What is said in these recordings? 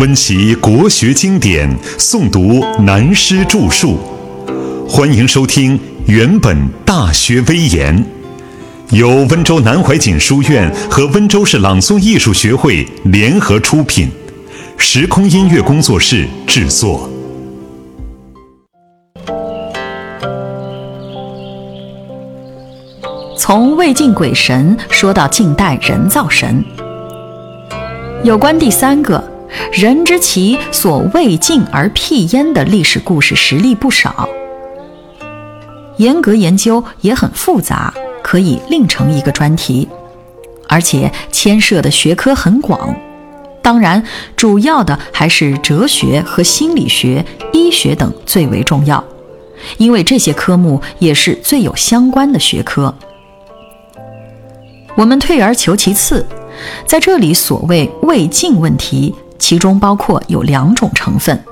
温习国学经典，诵读南师著述。欢迎收听《原本大学威严》，由温州南怀瑾书院和温州市朗诵艺术学会联合出品，时空音乐工作室制作。从魏晋鬼神说到近代人造神，有关第三个“人之其所未尽而辟焉”的历史故事实例不少，严格研究也很复杂，可以另成一个专题，而且牵涉的学科很广。当然，主要的还是哲学和心理学、医学等最为重要，因为这些科目也是最有相关的学科。我们退而求其次，在这里所谓未尽问题，其中包括有两种成分，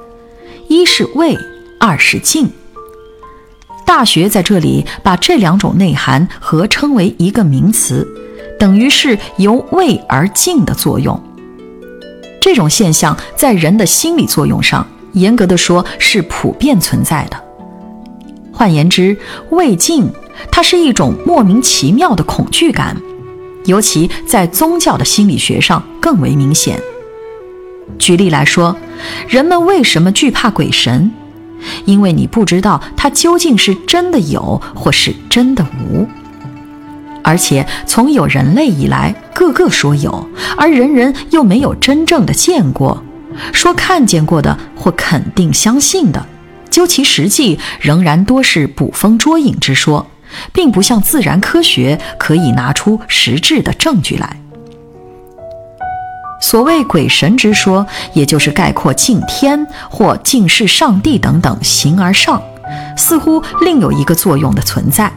一是胃，二是镜。大学在这里把这两种内涵合称为一个名词，等于是由胃而镜的作用。这种现象在人的心理作用上，严格的说是普遍存在的。换言之，胃镜它是一种莫名其妙的恐惧感。尤其在宗教的心理学上更为明显。举例来说，人们为什么惧怕鬼神？因为你不知道它究竟是真的有，或是真的无。而且从有人类以来，个个说有，而人人又没有真正的见过。说看见过的或肯定相信的，究其实际，仍然多是捕风捉影之说。并不像自然科学可以拿出实质的证据来。所谓鬼神之说，也就是概括敬天或敬视上帝等等形而上，似乎另有一个作用的存在。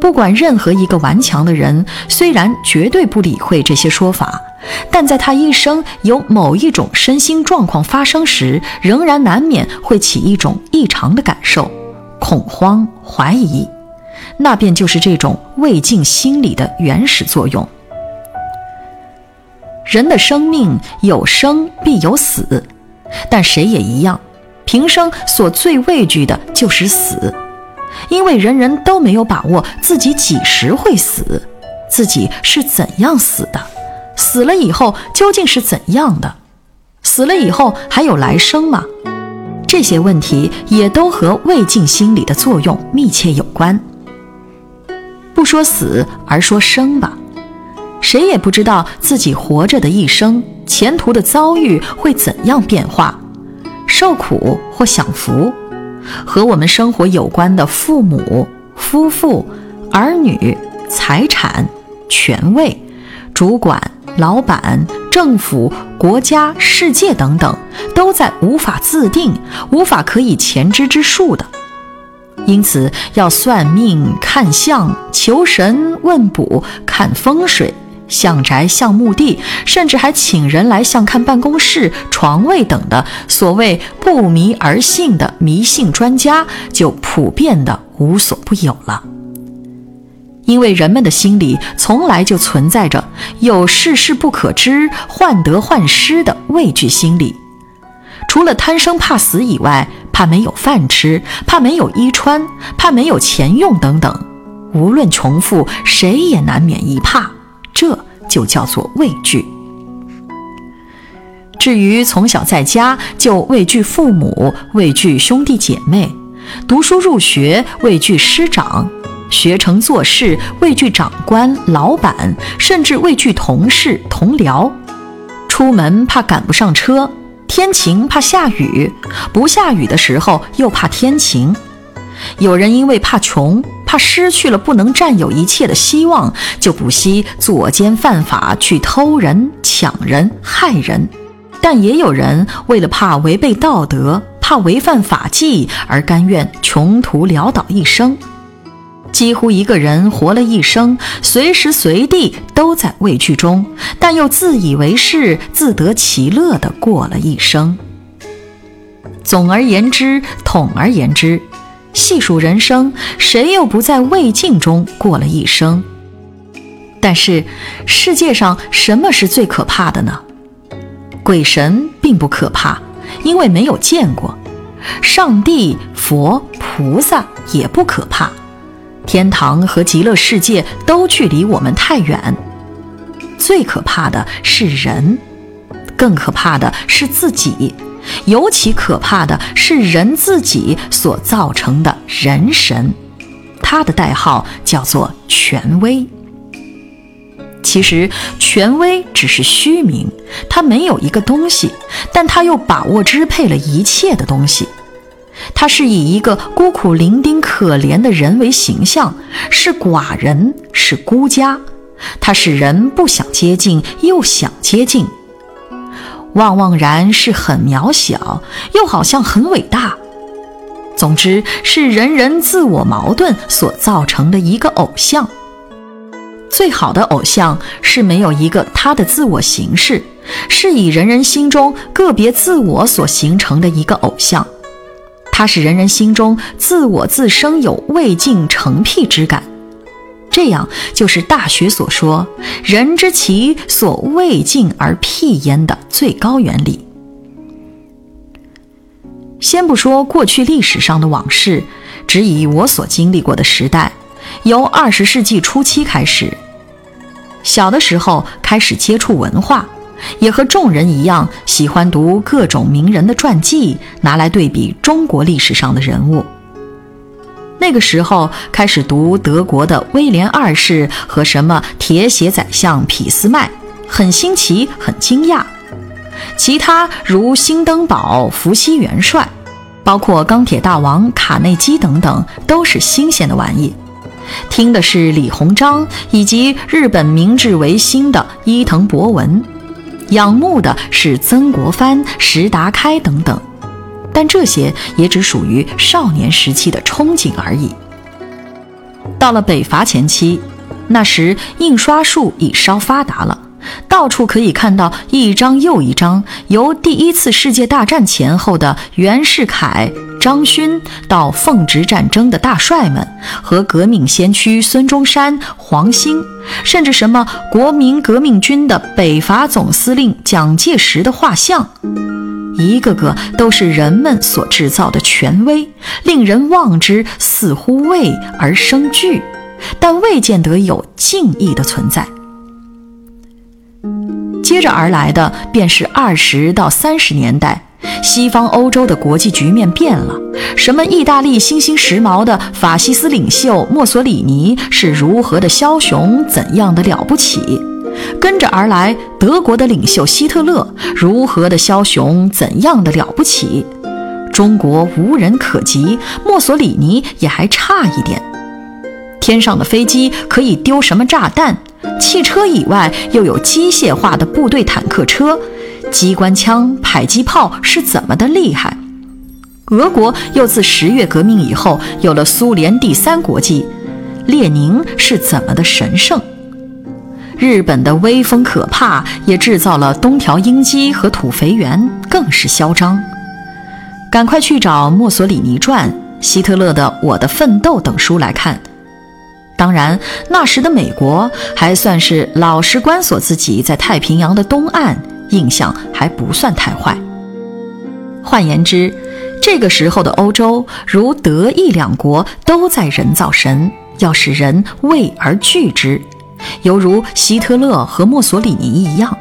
不管任何一个顽强的人，虽然绝对不理会这些说法，但在他一生有某一种身心状况发生时，仍然难免会起一种异常的感受。恐慌、怀疑，那便就是这种未尽心理的原始作用。人的生命有生必有死，但谁也一样，平生所最畏惧的就是死，因为人人都没有把握自己几时会死，自己是怎样死的，死了以后究竟是怎样的，死了以后还有来生吗？这些问题也都和未尽心理的作用密切有关。不说死，而说生吧，谁也不知道自己活着的一生前途的遭遇会怎样变化，受苦或享福，和我们生活有关的父母、夫妇、儿女、财产、权位、主管。老板、政府、国家、世界等等，都在无法自定、无法可以前知之数的。因此，要算命、看相、求神问卜、看风水、像宅、像墓地，甚至还请人来像看办公室、床位等的所谓不迷而信的迷信专家，就普遍的无所不有了。因为人们的心里从来就存在着有世事不可知、患得患失的畏惧心理，除了贪生怕死以外，怕没有饭吃，怕没有衣穿，怕没有钱用等等，无论穷富，谁也难免一怕，就叫做畏惧。至于从小在家就畏惧父母、畏惧兄弟姐妹，读书入学畏惧师长。学成做事畏惧长官、老板，甚至畏惧同事、同僚；出门怕赶不上车，天晴怕下雨，不下雨的时候又怕天晴。有人因为怕穷，怕失去了不能占有一切的希望，就不惜作奸犯法去偷人、抢人、害人；但也有人为了怕违背道德、怕违反法纪，而甘愿穷途潦倒一生。几乎一个人活了一生，随时随地都在畏惧中，但又自以为是、自得其乐地过了一生。总而言之，统而言之，细数人生，谁又不在畏境中过了一生？但是，世界上什么是最可怕的呢？鬼神并不可怕，因为没有见过；上帝、佛、菩萨也不可怕，天堂和极乐世界都距离我们太远。最可怕的是人，更可怕的是自己，尤其可怕的是人自己所造成的人神。他的代号叫做权威。其实，权威只是虚名，他没有一个东西，但他又把握支配了一切的东西。他是以一个孤苦伶仃、可怜的人为形象，是寡人，是孤家。他使人不想接近，又想接近。旺旺然是很渺小，又好像很伟大。总之，是人人自我矛盾所造成的一个偶像。最好的偶像是没有一个他的自我形式，是以人人心中个别自我所形成的一个偶像。它使人人心中自我自生有未尽成癖之感。这样就是《大学》所说“人之其所未尽而辟焉”的最高原理。先不说过去历史上的往事，只以我所经历过的时代，由二十世纪初期开始，小的时候开始接触文化，也和众人一样喜欢读各种名人的传记，拿来对比中国历史上的人物。那个时候开始读德国的威廉二世和什么铁血宰相俾斯麦，很新奇，很惊讶。其他如辛登堡、伏羲元帅，包括钢铁大王卡内基等等，都是新鲜的玩意。听的是李鸿章以及日本明治维新的伊藤博文，仰慕的是曾国藩、石达开等等。但这些也只属于少年时期的憧憬而已。到了北伐前期，那时印刷术已稍发达了。到处可以看到一张又一张由第一次世界大战前后的袁世凯、张勋到奉直战争的大帅们和革命先驱孙中山、黄兴，甚至什么国民革命军的北伐总司令蒋介石的画像，一个个都是人们所制造的权威，令人望之似乎畏而生惧，但未见得有敬意的存在。接着而来的便是二十到三十年代，西方欧洲的国际局面变了。什么意大利新兴时髦的法西斯领袖墨索里尼是如何的枭雄，怎样的了不起？跟着而来，德国的领袖希特勒如何的枭雄，怎样的了不起？中国无人可及，墨索里尼也还差一点。天上的飞机可以丢什么炸弹？汽车以外，又有机械化的部队坦克车，机关枪、迫击炮是怎么的厉害？俄国又自十月革命以后有了苏联第三国际，列宁是怎么的神圣？日本的威风可怕，也制造了东条英机和土肥原，更是嚣张。赶快去找《墨索里尼传》、希特勒的《我的奋斗》等书来看。当然，那时的美国还算是老实关锁自己在太平洋的东岸，印象还不算太坏。换言之，这个时候的欧洲，如德意两国都在人造神，要使人畏而惧之，犹如希特勒和墨索里尼一样。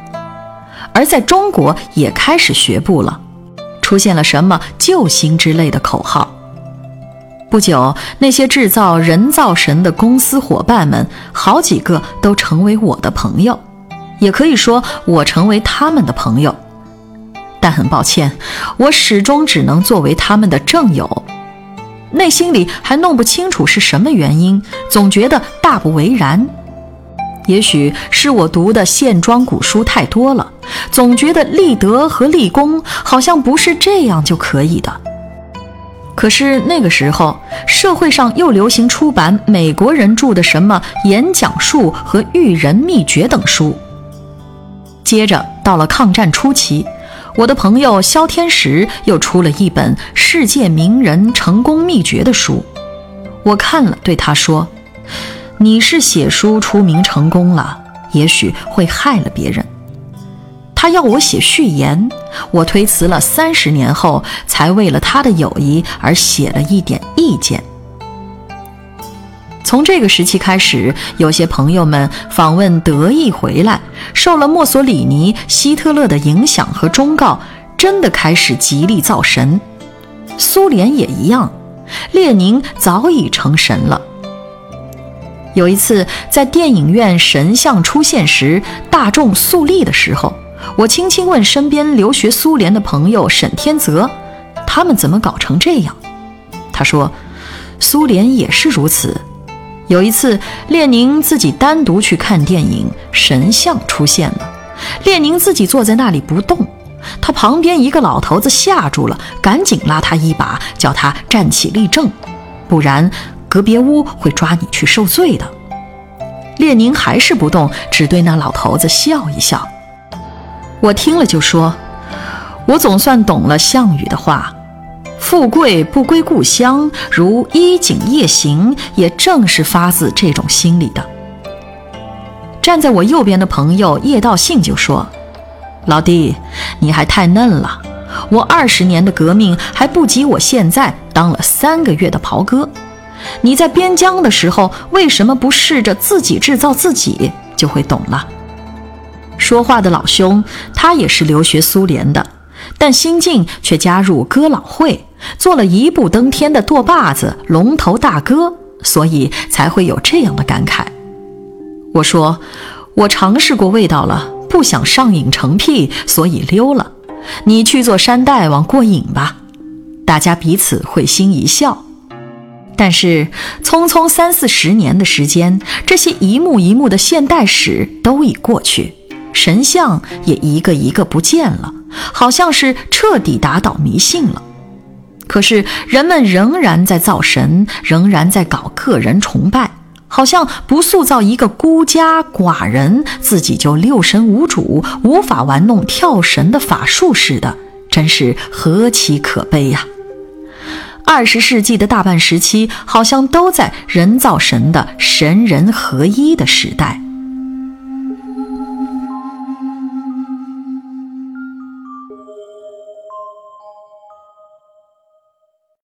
而在中国也开始学步了，出现了什么救星之类的口号。不久，那些制造人造神的公司伙伴们，好几个都成为我的朋友，也可以说我成为他们的朋友。但很抱歉，我始终只能作为他们的正友，内心里还弄不清楚是什么原因，总觉得大不为然。也许是我读的线装古书太多了，总觉得立德和立功好像不是这样就可以的。可是那个时候，社会上又流行出版美国人著的什么演讲术和育人秘诀等书。接着到了抗战初期，我的朋友萧天石又出了一本《世界名人成功秘诀》的书，我看了，对他说：“你是写书出名成功了，也许会害了别人。”他要我写序言，我推辞了三十年后，才为了他的友谊而写了一点意见。从这个时期开始，有些朋友们访问德意回来，受了墨索里尼、希特勒的影响和忠告，真的开始极力造神。苏联也一样，列宁早已成神了。有一次在电影院神像出现时，大众肃立的时候，我轻轻问身边留学苏联的朋友沈天泽：“他们怎么搞成这样？”他说：“苏联也是如此。”有一次，列宁自己单独去看电影，神像出现了。列宁自己坐在那里不动，他旁边一个老头子吓住了，赶紧拉他一把，叫他站起立正，不然隔别屋会抓你去受罪的。列宁还是不动，只对那老头子笑一笑。我听了就说：“我总算懂了项羽的话。”富贵不归故乡，如衣锦夜行，也正是发自这种心理的。站在我右边的朋友叶道信就说：“老弟，你还太嫩了，我二十年的革命还不及我现在当了三个月的袍哥。你在边疆的时候，为什么不试着自己制造自己，就会懂了。”说话的老兄，他也是留学苏联的。但新晋却加入哥老会，做了一步登天的舵把子、龙头大哥，所以才会有这样的感慨。我说，我尝试过味道了，不想上瘾成癖，所以溜了。你去做山大王过瘾吧。大家彼此会心一笑。但是匆匆三四十年的时间，这些一幕一幕的现代史都已过去，神像也一个一个不见了。好像是彻底打倒迷信了，可是人们仍然在造神，仍然在搞个人崇拜，好像不塑造一个孤家寡人，自己就六神无主，无法玩弄跳神的法术似的，真是何其可悲呀！二十世纪的大半时期，好像都在人造神的神人合一的时代。